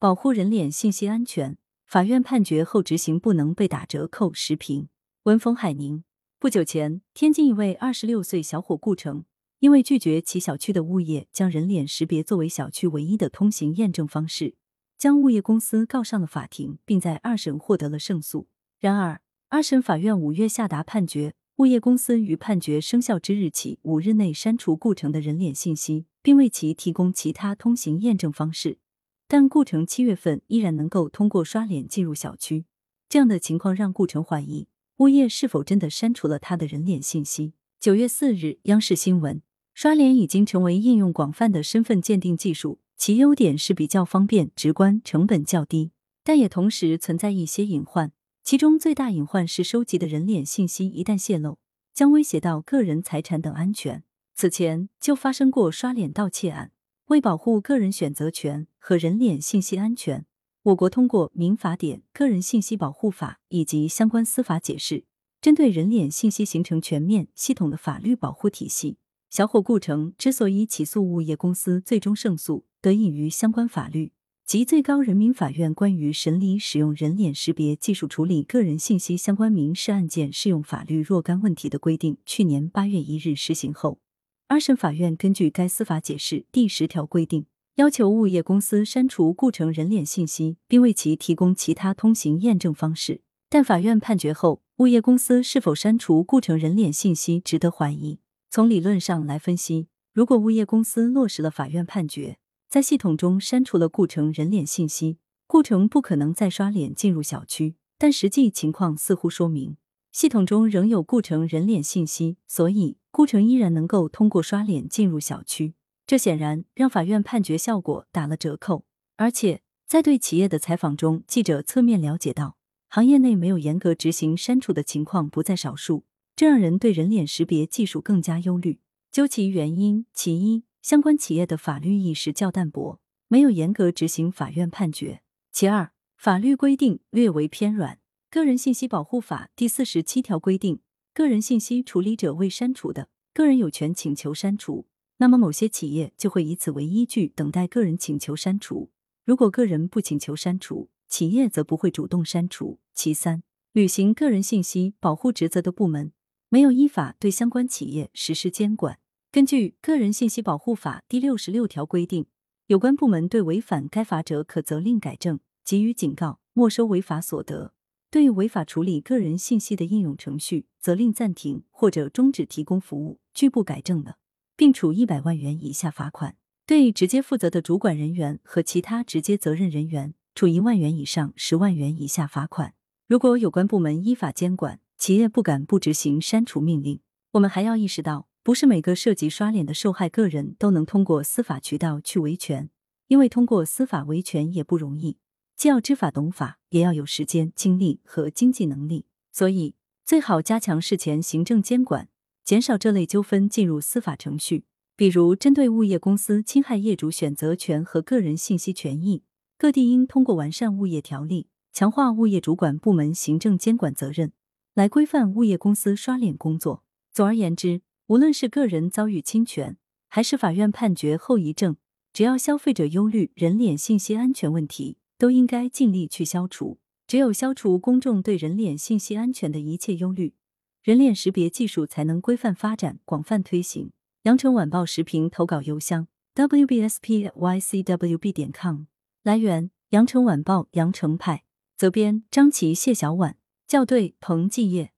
保护人脸信息安全，法院判决后执行不能被打折扣。时评：文峰海宁。不久前，天津一位二十六岁小伙顾城，因为拒绝其小区的物业将人脸识别作为小区唯一的通行验证方式，将物业公司告上了法庭，并在二审获得了胜诉。然而，二审法院五月下达判决。物业公司于判决生效之日起五日内删除顾城的人脸信息，并为其提供其他通行验证方式，但顾城七月份依然能够通过刷脸进入小区。这样的情况让顾城怀疑物业是否真的删除了他的人脸信息。九月四日，央视新闻，刷脸已经成为应用广泛的身份鉴定技术，其优点是比较方便、直观、成本较低，但也同时存在一些隐患。其中最大隐患是收集的人脸信息一旦泄露，将威胁到个人财产等安全。此前就发生过刷脸盗窃案。为保护个人选择权和人脸信息安全，我国通过《民法典》《个人信息保护法》以及相关司法解释，针对人脸信息形成全面系统的法律保护体系。小伙顾城之所以起诉物业公司最终胜诉，得益于相关法律。及最高人民法院关于审理使用人脸识别技术处理个人信息相关民事案件适用法律若干问题的规定，去年八月一日施行后，二审法院根据该司法解释第十条规定，要求物业公司删除顾城人脸信息，并为其提供其他通行验证方式。但法院判决后，物业公司是否删除顾城人脸信息值得怀疑。从理论上来分析，如果物业公司落实了法院判决。在系统中删除了顾城人脸信息，顾城不可能再刷脸进入小区。但实际情况似乎说明，系统中仍有顾城人脸信息，所以顾城依然能够通过刷脸进入小区。这显然让法院判决效果打了折扣。而且在对企业的采访中，记者侧面了解到，行业内没有严格执行删除的情况不在少数，这让人对人脸识别技术更加忧虑。究其原因，其一。相关企业的法律意识较淡薄，没有严格执行法院判决。其二，法律规定略为偏软。《个人信息保护法》第四十七条规定，个人信息处理者未删除的，个人有权请求删除。那么，某些企业就会以此为依据，等待个人请求删除。如果个人不请求删除，企业则不会主动删除。其三，履行个人信息保护职责的部门没有依法对相关企业实施监管。根据《个人信息保护法》第六十六条规定，有关部门对违反该法者，可责令改正、给予警告、没收违法所得；对违法处理个人信息的应用程序，责令暂停或者终止提供服务；拒不改正的，并处一百万元以下罚款；对直接负责的主管人员和其他直接责任人员，处一万元以上十万元以下罚款。如果有关部门依法监管，企业不敢不执行删除命令，我们还要意识到。不是每个涉及刷脸的受害个人都能通过司法渠道去维权，因为通过司法维权也不容易，既要知法懂法，也要有时间、精力和经济能力。所以，最好加强事前行政监管，减少这类纠纷进入司法程序。比如，针对物业公司侵害业主选择权和个人信息权益，各地应通过完善物业条例、强化物业主管部门行政监管责任，来规范物业公司刷脸工作。总而言之。无论是个人遭遇侵权，还是法院判决后遗症，只要消费者忧虑人脸信息安全问题，都应该尽力去消除。只有消除公众对人脸信息安全的一切忧虑，人脸识别技术才能规范发展、广泛推行。羊城晚报时评投稿邮箱：wbspycwb 点 com。来源：羊城晚报羊城派。责编：张琪、谢小婉。校对：彭继业。